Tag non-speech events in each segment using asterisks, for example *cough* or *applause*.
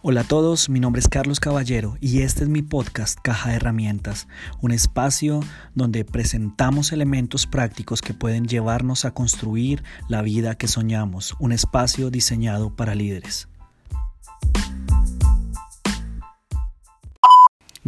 Hola a todos, mi nombre es Carlos Caballero y este es mi podcast Caja de Herramientas, un espacio donde presentamos elementos prácticos que pueden llevarnos a construir la vida que soñamos, un espacio diseñado para líderes.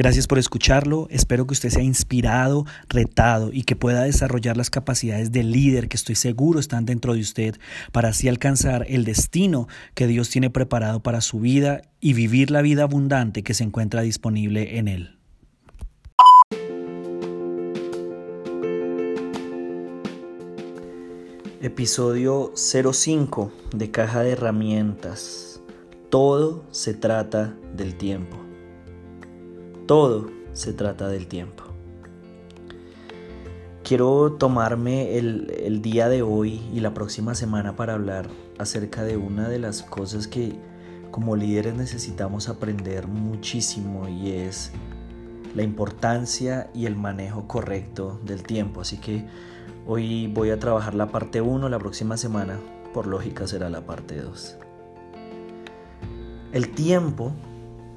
Gracias por escucharlo, espero que usted sea inspirado, retado y que pueda desarrollar las capacidades de líder que estoy seguro están dentro de usted para así alcanzar el destino que Dios tiene preparado para su vida y vivir la vida abundante que se encuentra disponible en Él. Episodio 05 de Caja de Herramientas. Todo se trata del tiempo. Todo se trata del tiempo. Quiero tomarme el, día de hoy y la próxima semana para hablar acerca de una de las cosas que como líderes necesitamos aprender muchísimo y es la importancia y el manejo correcto del tiempo. Así que hoy voy a trabajar la parte 1, la próxima semana por lógica será la parte 2. El tiempo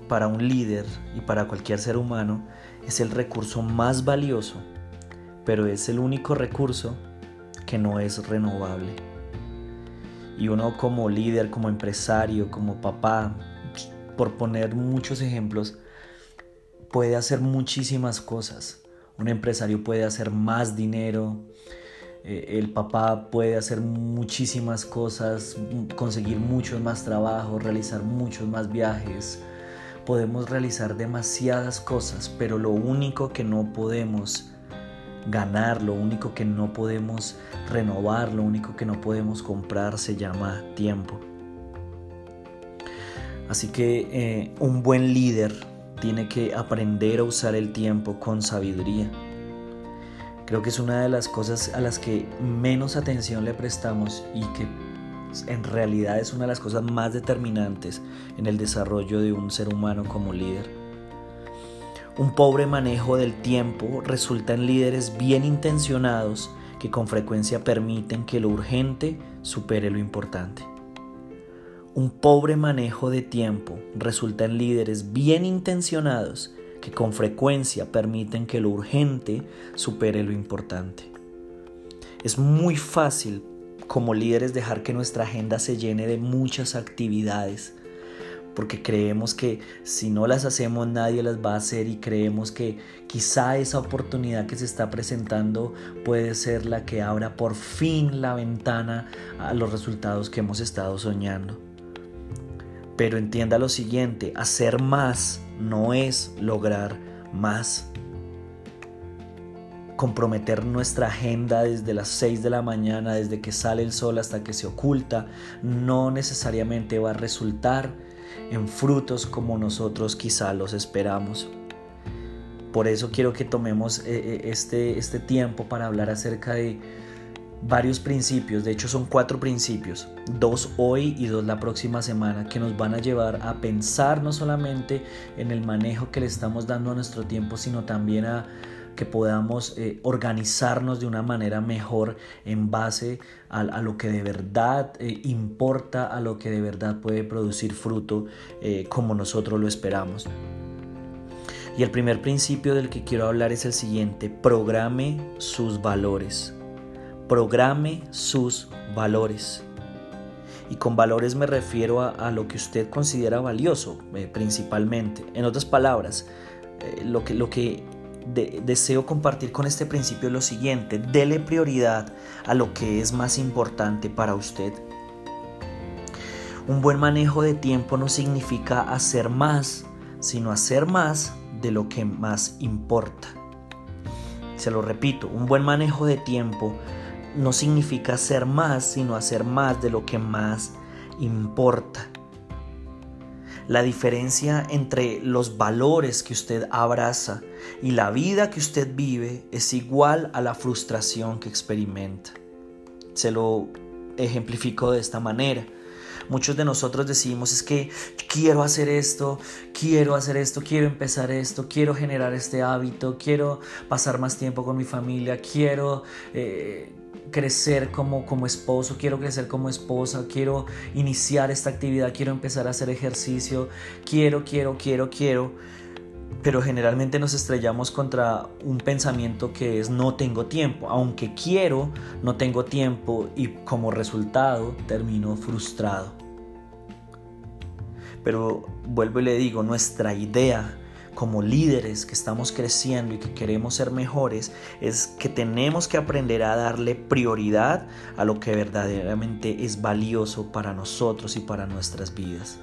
para un líder y para cualquier ser humano es el recurso más valioso, pero es el único recurso que no es renovable. Y uno como líder, como empresario, como papá, por poner muchos ejemplos, puede hacer muchísimas cosas. Un empresario puede hacer más dinero, eh, el papá puede hacer muchísimas cosas, conseguir muchos más trabajos, realizar muchos más viajes, podemos realizar demasiadas cosas, pero lo único que no podemos ganar, lo único que no podemos renovar, lo único que no podemos comprar se llama tiempo. Así que eh, un buen líder tiene que aprender a usar el tiempo con sabiduría. Creo que es una de las cosas a las que menos atención le prestamos y que en realidad es una de las cosas más determinantes en el desarrollo de un ser humano como líder. Un pobre manejo del tiempo resulta en líderes bien intencionados que con frecuencia permiten que lo urgente supere lo importante. Un pobre manejo de tiempo resulta en líderes bien intencionados que con frecuencia permiten que lo urgente supere lo importante. Es muy fácil como líderes dejar que nuestra agenda se llene de muchas actividades, porque creemos que si no las hacemos nadie las va a hacer y creemos que quizá esa oportunidad que se está presentando puede ser la que abra por fin la ventana a los resultados que hemos estado soñando. Pero entienda lo siguiente, hacer más no es lograr más comprometer nuestra agenda desde las 6 de la mañana, desde que sale el sol hasta que se oculta, no necesariamente va a resultar en frutos como nosotros quizá los esperamos. Por eso quiero que tomemos eh, eh, este, este tiempo para hablar acerca de varios principios, de hecho son cuatro principios, dos hoy y dos la próxima semana, que nos van a llevar a pensar no solamente en el manejo que le estamos dando a nuestro tiempo, sino también a que podamos eh, organizarnos de una manera mejor en base a, lo que de verdad eh, importa, a lo que de verdad puede producir fruto eh, como nosotros lo esperamos. Y el primer principio del que quiero hablar es el siguiente, programe sus valores. Programe sus valores. Y con valores me refiero a, lo que usted considera valioso, principalmente. En otras palabras, lo, que, lo que deseo compartir con este principio lo siguiente, dele prioridad a lo que es más importante para usted. Un buen manejo de tiempo no significa hacer más, sino hacer más de lo que más importa. Se lo repito, un buen manejo de tiempo no significa hacer más, sino hacer más de lo que más importa. La diferencia entre los valores que usted abraza y la vida que usted vive es igual a la frustración que experimenta. Se lo ejemplifico de esta manera. Muchos de nosotros decimos es que quiero hacer esto, quiero hacer esto, quiero empezar esto, quiero generar este hábito, quiero pasar más tiempo con mi familia, quiero... Eh, crecer como, como esposo, quiero crecer como esposa, quiero iniciar esta actividad, quiero empezar a hacer ejercicio, quiero, quiero, quiero, quiero. Pero generalmente nos estrellamos contra un pensamiento que es no tengo tiempo. Aunque quiero, no tengo tiempo y como resultado termino frustrado. Pero vuelvo y le digo, nuestra idea como líderes que estamos creciendo y que queremos ser mejores es que tenemos que aprender a darle prioridad a lo que verdaderamente es valioso para nosotros y para nuestras vidas.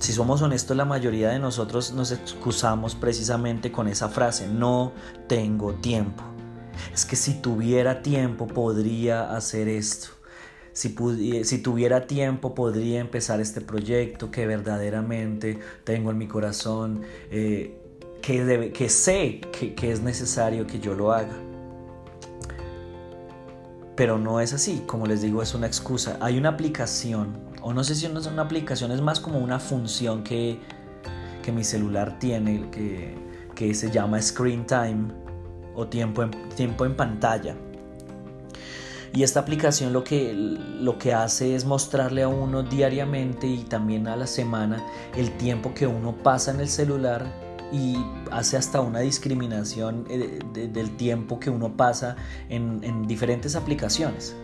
Si somos honestos, la mayoría de nosotros nos excusamos precisamente con esa frase, no tengo tiempo. Es que si tuviera tiempo podría hacer esto si, tuviera tiempo podría empezar este proyecto que verdaderamente tengo en mi corazón, eh, que, sé que, es necesario que yo lo haga. Pero no es así, como les digo, es una excusa. Hay una aplicación, o no sé si no es una aplicación, es más como una función que, que mi celular tiene, que, se llama Screen Time o tiempo tiempo en pantalla. Y esta aplicación lo que, lo que hace es mostrarle a uno diariamente y también a la semana el tiempo que uno pasa en el celular y hace hasta una discriminación eh, del tiempo que uno pasa en, en diferentes aplicaciones.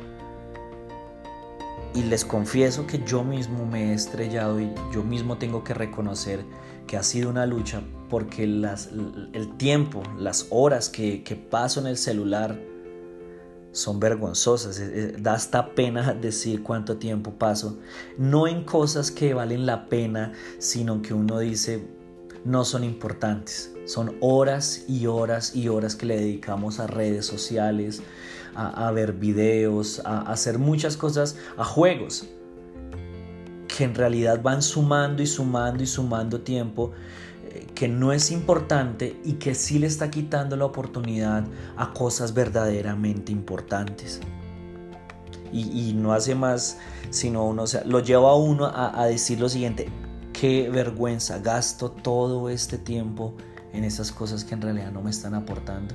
Y les confieso que yo mismo me he estrellado y yo mismo tengo que reconocer que ha sido una lucha porque las, el tiempo, las horas que, que paso en el celular, son vergonzosas. Da hasta pena decir cuánto tiempo paso. No en cosas que valen la pena, sino que uno dice no son importantes. Son horas y horas y horas que le dedicamos a redes sociales, a, ver videos, a hacer muchas cosas, a juegos que en realidad van sumando y sumando y sumando tiempo que no es importante y que sí le está quitando la oportunidad a cosas verdaderamente importantes. Y, no hace más sino uno, sea, lo lleva a uno a, decir lo siguiente, qué vergüenza, gasto todo este tiempo en esas cosas que en realidad no me están aportando.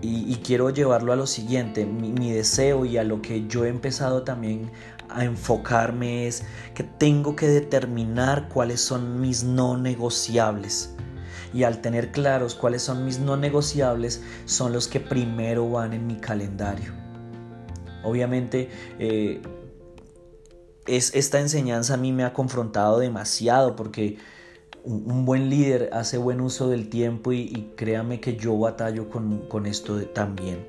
Y, quiero llevarlo a lo siguiente, mi, deseo y a lo que yo he empezado también a enfocarme es que tengo que determinar cuáles son mis no negociables. Y al tener claros cuáles son mis no negociables, son los que primero van en mi calendario. Obviamente, eh, es, esta enseñanza a mí me ha confrontado demasiado porque un, buen líder hace buen uso del tiempo y, créame que yo batallo con, con esto también.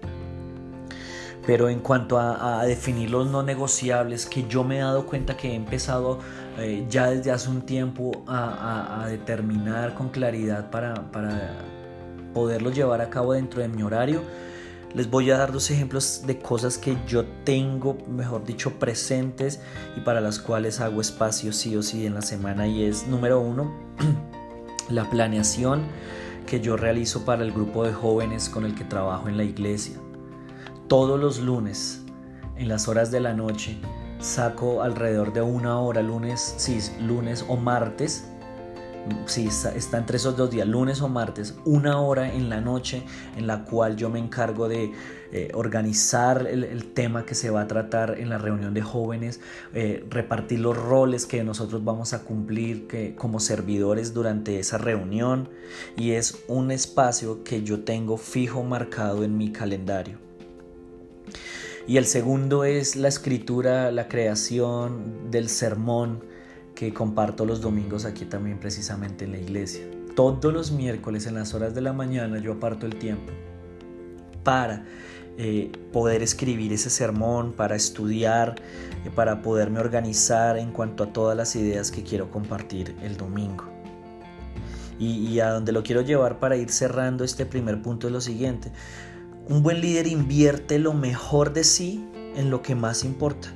Pero en cuanto a, definir los no negociables, que yo me he dado cuenta que he empezado eh, ya desde hace un tiempo a, determinar con claridad para, para poderlos llevar a cabo dentro de mi horario, les voy a dar dos ejemplos de cosas que yo tengo, mejor dicho, presentes y para las cuales hago espacio sí o sí en la semana. Y es, número uno, *clears throat* la planeación que yo realizo para el grupo de jóvenes con el que trabajo en la iglesia todos los lunes en las horas de la noche saco alrededor de una hora, lunes, sí, lunes o martes, sí, está, entre esos dos días, lunes o martes, una hora en la noche en la cual yo me encargo de eh, organizar el, tema que se va a tratar en la reunión de jóvenes, eh, repartir los roles que nosotros vamos a cumplir que, como servidores durante esa reunión y es un espacio que yo tengo fijo marcado en mi calendario. Y el segundo es la escritura, la creación del sermón que comparto los domingos aquí también precisamente en la iglesia. Todos los miércoles en las horas de la mañana yo aparto el tiempo para eh, poder escribir ese sermón, para estudiar, eh, para poderme organizar en cuanto a todas las ideas que quiero compartir el domingo. Y, y a donde lo quiero llevar para ir cerrando este primer punto es lo siguiente. Un buen líder invierte lo mejor de sí en lo que más importa.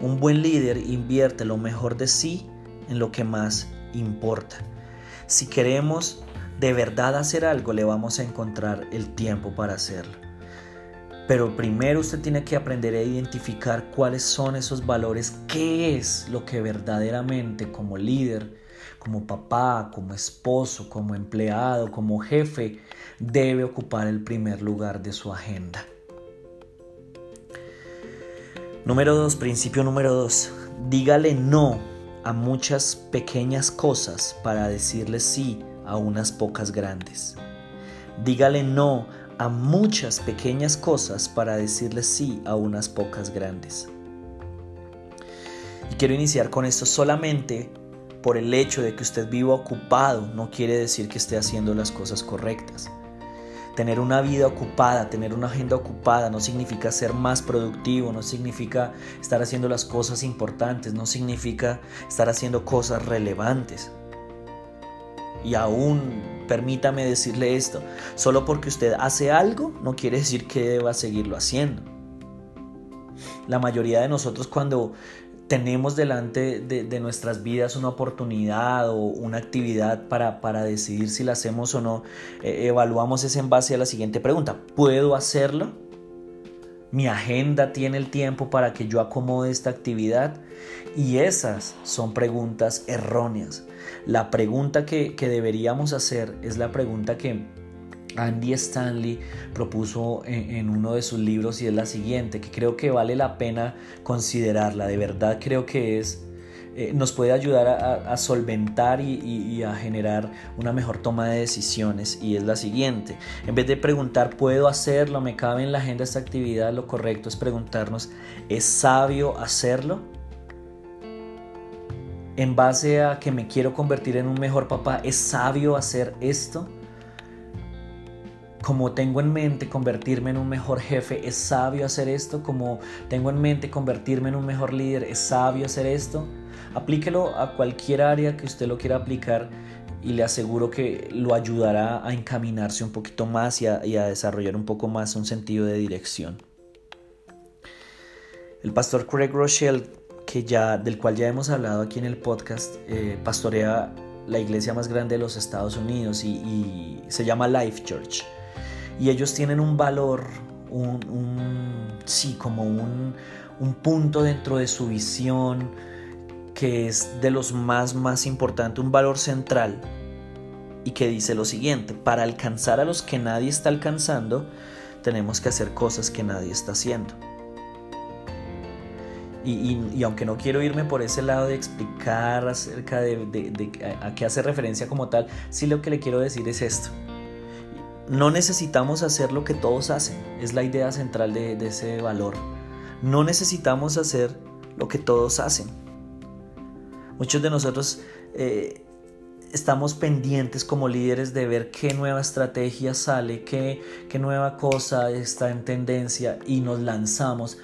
Un buen líder invierte lo mejor de sí en lo que más importa. Si queremos de verdad hacer algo, le vamos a encontrar el tiempo para hacerlo. Pero primero usted tiene que aprender a identificar cuáles son esos valores, qué es lo que verdaderamente como líder como papá, como esposo, como empleado, como jefe, debe ocupar el primer lugar de su agenda. Número dos, principio número dos, dígale no a muchas pequeñas cosas para decirle sí a unas pocas grandes. Dígale no a muchas pequeñas cosas para decirle sí a unas pocas grandes. Y quiero iniciar con esto solamente por el hecho de que usted viva ocupado no quiere decir que esté haciendo las cosas correctas. Tener una vida ocupada, tener una agenda ocupada no significa ser más productivo, no significa estar haciendo las cosas importantes, no significa estar haciendo cosas relevantes. Y aún, permítame decirle esto, solo porque usted hace algo no quiere decir que deba seguirlo haciendo. La mayoría de nosotros cuando tenemos delante de, nuestras vidas una oportunidad o una actividad para, para decidir si la hacemos o no, eh, evaluamos ese en base a la siguiente pregunta. ¿Puedo hacerlo? Mi agenda tiene el tiempo para que yo acomode esta actividad. Y esas son preguntas erróneas. La pregunta que, deberíamos hacer es la pregunta que Andy Stanley propuso en, uno de sus libros y es la siguiente, que creo que vale la pena considerarla, de verdad creo que es, eh, nos puede ayudar a, solventar y, a generar una mejor toma de decisiones y es la siguiente, en vez de preguntar, ¿puedo hacerlo? ¿Me cabe en la agenda esta actividad? Lo correcto es preguntarnos, ¿es sabio hacerlo? en base a que me quiero convertir en un mejor papá, ¿es sabio hacer esto? Como tengo en mente convertirme en un mejor jefe, ¿es sabio hacer esto? Como tengo en mente convertirme en un mejor líder, ¿es sabio hacer esto? Aplíquelo a cualquier área que usted lo quiera aplicar y le aseguro que lo ayudará a encaminarse un poquito más y a, desarrollar un poco más un sentido de dirección. El pastor Craig Rochelle que ya, del cual ya hemos hablado aquí en el podcast, eh, pastorea la iglesia más grande de los Estados Unidos y, se llama Life Church. Y ellos tienen un valor, un, sí, como un, un punto dentro de su visión que es de los más, más importantes, un valor central y que dice lo siguiente, para alcanzar a los que nadie está alcanzando, tenemos que hacer cosas que nadie está haciendo. Y, aunque no quiero irme por ese lado de explicar acerca de, a, qué hace referencia como tal, sí lo que le quiero decir es esto. No necesitamos hacer lo que todos hacen, es la idea central de, ese valor. No necesitamos hacer lo que todos hacen. Muchos de nosotros eh, estamos pendientes como líderes de ver qué nueva estrategia sale, qué, nueva cosa está en tendencia y nos lanzamos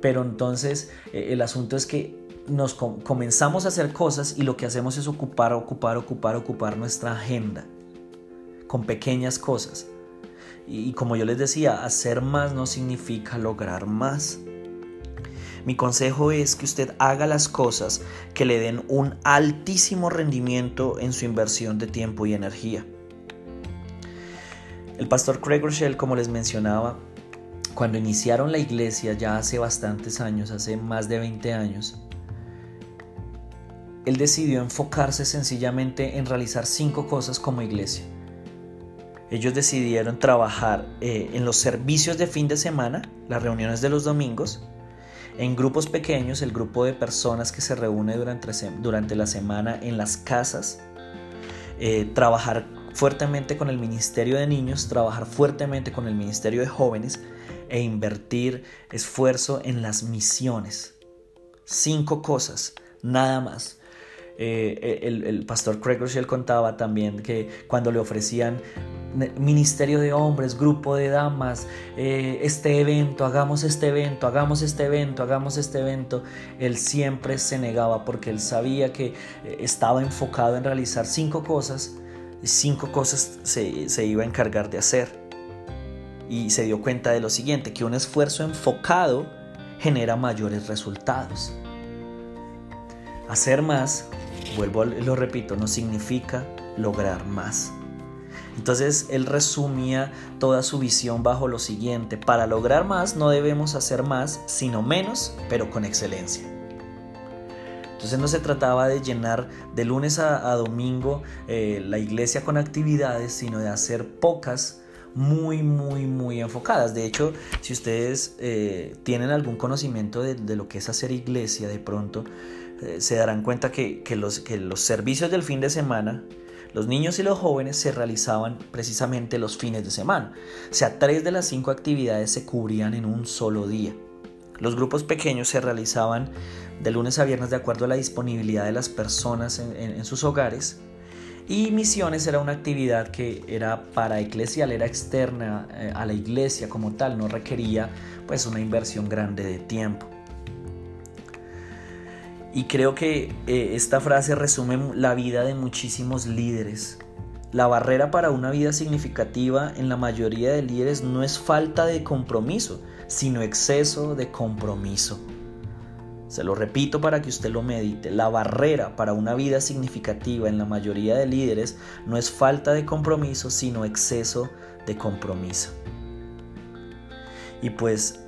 pero entonces eh, el asunto es que nos comenzamos a hacer cosas y lo que hacemos es ocupar, ocupar, ocupar, ocupar nuestra agenda con pequeñas cosas. Y, como yo les decía, hacer más no significa lograr más. Mi consejo es que usted haga las cosas que le den un altísimo rendimiento en su inversión de tiempo y energía. El pastor Craig Rochelle, como les mencionaba, cuando iniciaron la iglesia ya hace bastantes años, hace más de 20 años, él decidió enfocarse sencillamente en realizar cinco cosas como iglesia. Ellos decidieron trabajar eh, en los servicios de fin de semana, las reuniones de los domingos, en grupos pequeños, el grupo de personas que se reúne durante, la semana en las casas, eh, trabajar fuertemente con el Ministerio de Niños, trabajar fuertemente con el Ministerio de Jóvenes e invertir esfuerzo en las misiones. Cinco cosas, nada más. Eh, el, pastor Craig Rochelle contaba también que cuando le ofrecían ministerio de hombres, grupo de damas, eh, este evento, hagamos este evento, hagamos este evento, hagamos este evento, él siempre se negaba porque él sabía que eh, estaba enfocado en realizar cinco cosas, cinco cosas se iba a encargar de hacer y se dio cuenta de lo siguiente, que un esfuerzo enfocado genera mayores resultados. Hacer más, vuelvo, lo repito, no significa lograr más. Entonces él resumía toda su visión bajo lo siguiente, para lograr más no debemos hacer más, sino menos, pero con excelencia. Entonces no se trataba de llenar de lunes a, domingo eh, la iglesia con actividades, sino de hacer pocas muy, muy, muy enfocadas. De hecho, si ustedes eh, tienen algún conocimiento de, lo que es hacer iglesia, de pronto eh, se darán cuenta que, los, que los servicios del fin de semana, los niños y los jóvenes se realizaban precisamente los fines de semana. O sea, tres de las cinco actividades se cubrían en un solo día. Los grupos pequeños se realizaban de lunes a viernes de acuerdo a la disponibilidad de las personas en, sus hogares. Y misiones era una actividad que era para eclesial, era externa eh, a la iglesia como tal, no requería pues una inversión grande de tiempo. Y creo que eh, esta frase resume la vida de muchísimos líderes. La barrera para una vida significativa en la mayoría de líderes no es falta de compromiso, sino exceso de compromiso. Se lo repito para que usted lo medite. La barrera para una vida significativa en la mayoría de líderes no es falta de compromiso, sino exceso de compromiso. Y pues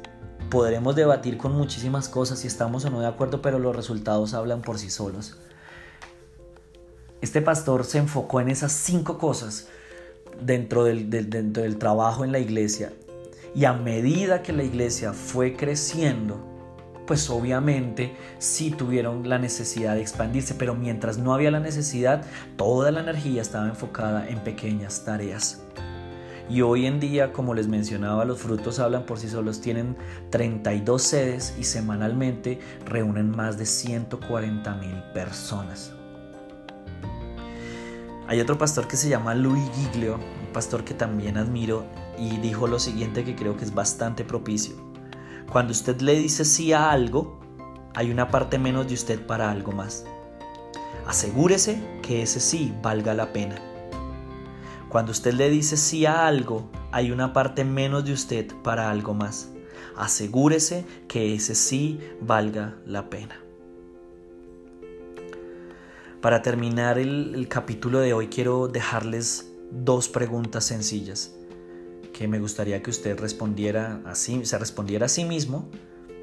podremos debatir con muchísimas cosas si estamos o no de acuerdo, pero los resultados hablan por sí solos. Este pastor se enfocó en esas cinco cosas dentro del, dentro del trabajo en la iglesia y a medida que la iglesia fue creciendo, pues obviamente sí tuvieron la necesidad de expandirse, pero mientras no había la necesidad, toda la energía estaba enfocada en pequeñas tareas. Y hoy en día, como les mencionaba, los frutos hablan por sí solos, tienen 32 sedes y semanalmente reúnen más de 140 mil personas. Hay otro pastor que se llama Louis Giglio, un pastor que también admiro y dijo lo siguiente que creo que es bastante propicio. Cuando usted le dice sí a algo, hay una parte menos de usted para algo más. Asegúrese que ese sí valga la pena. Cuando usted le dice sí a algo, hay una parte menos de usted para algo más. Asegúrese que ese sí valga la pena. Para terminar el, el capítulo de hoy quiero dejarles dos preguntas sencillas que me gustaría que usted respondiera así, se respondiera a sí mismo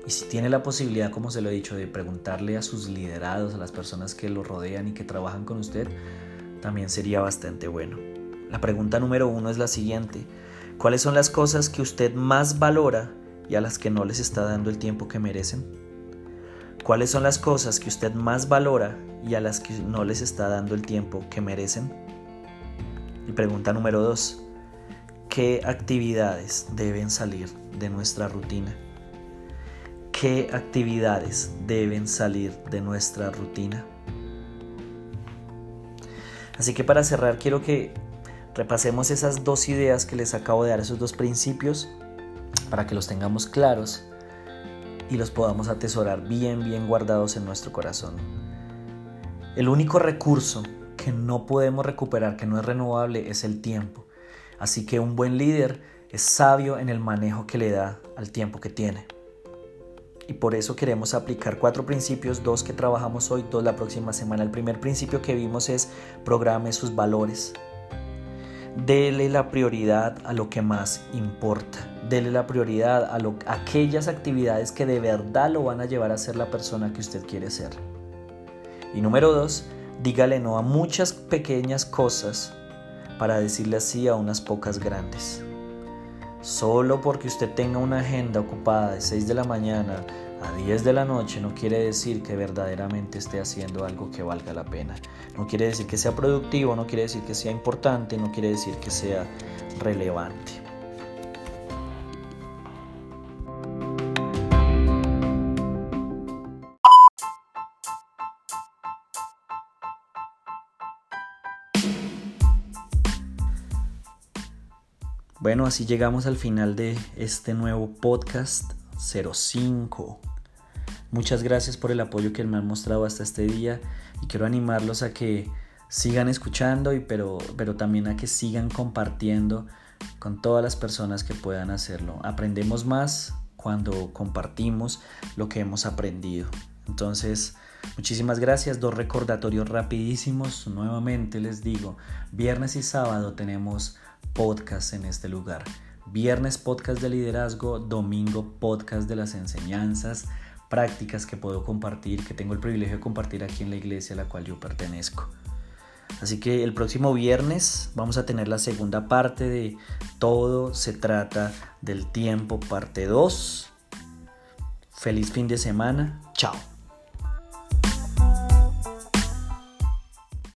y si tiene la posibilidad, como se lo he dicho, de preguntarle a sus liderados, a las personas que lo rodean y que trabajan con usted, también sería bastante bueno. La pregunta número uno es la siguiente. ¿Cuáles son las cosas que usted más valora y a las que no les está dando el tiempo que merecen? ¿Cuáles son las cosas que usted más valora y a las que no les está dando el tiempo que merecen? Y pregunta número dos. ¿Qué actividades deben salir de nuestra rutina? ¿Qué actividades deben salir de nuestra rutina? Así que para cerrar quiero que repasemos esas dos ideas que les acabo de dar, esos dos principios, para que los tengamos claros y los podamos atesorar bien, bien guardados en nuestro corazón. El único recurso que no podemos recuperar, que no es renovable, es el tiempo. Así que un buen líder es sabio en el manejo que le da al tiempo que tiene. Y por eso queremos aplicar cuatro principios, dos que trabajamos hoy, dos la próxima semana. El primer principio que vimos es programe sus valores. Dele la prioridad a lo que más importa. Dele la prioridad a, aquellas actividades que de verdad lo van a llevar a ser la persona que usted quiere ser. Y número dos, dígale no a muchas pequeñas cosas para decirle así a unas pocas grandes. Solo porque usted tenga una agenda ocupada de 6 de la mañana a 10 de la noche no quiere decir que verdaderamente esté haciendo algo que valga la pena. No quiere decir que sea productivo, no quiere decir que sea importante, no quiere decir que sea relevante. Bueno, así llegamos al final de este nuevo podcast 05. Muchas gracias por el apoyo que me han mostrado hasta este día y quiero animarlos a que sigan escuchando y pero, pero también a que sigan compartiendo con todas las personas que puedan hacerlo. Aprendemos más cuando compartimos lo que hemos aprendido. Entonces, muchísimas gracias. Dos recordatorios rapidísimos. Nuevamente les digo, viernes y sábado tenemos podcast en este lugar. Viernes podcast de liderazgo, domingo podcast de las enseñanzas prácticas que puedo compartir, que tengo el privilegio de compartir aquí en la iglesia a la cual yo pertenezco. Así que el próximo viernes vamos a tener la segunda parte de Todo se trata del tiempo, parte 2. Feliz fin de semana. Chao.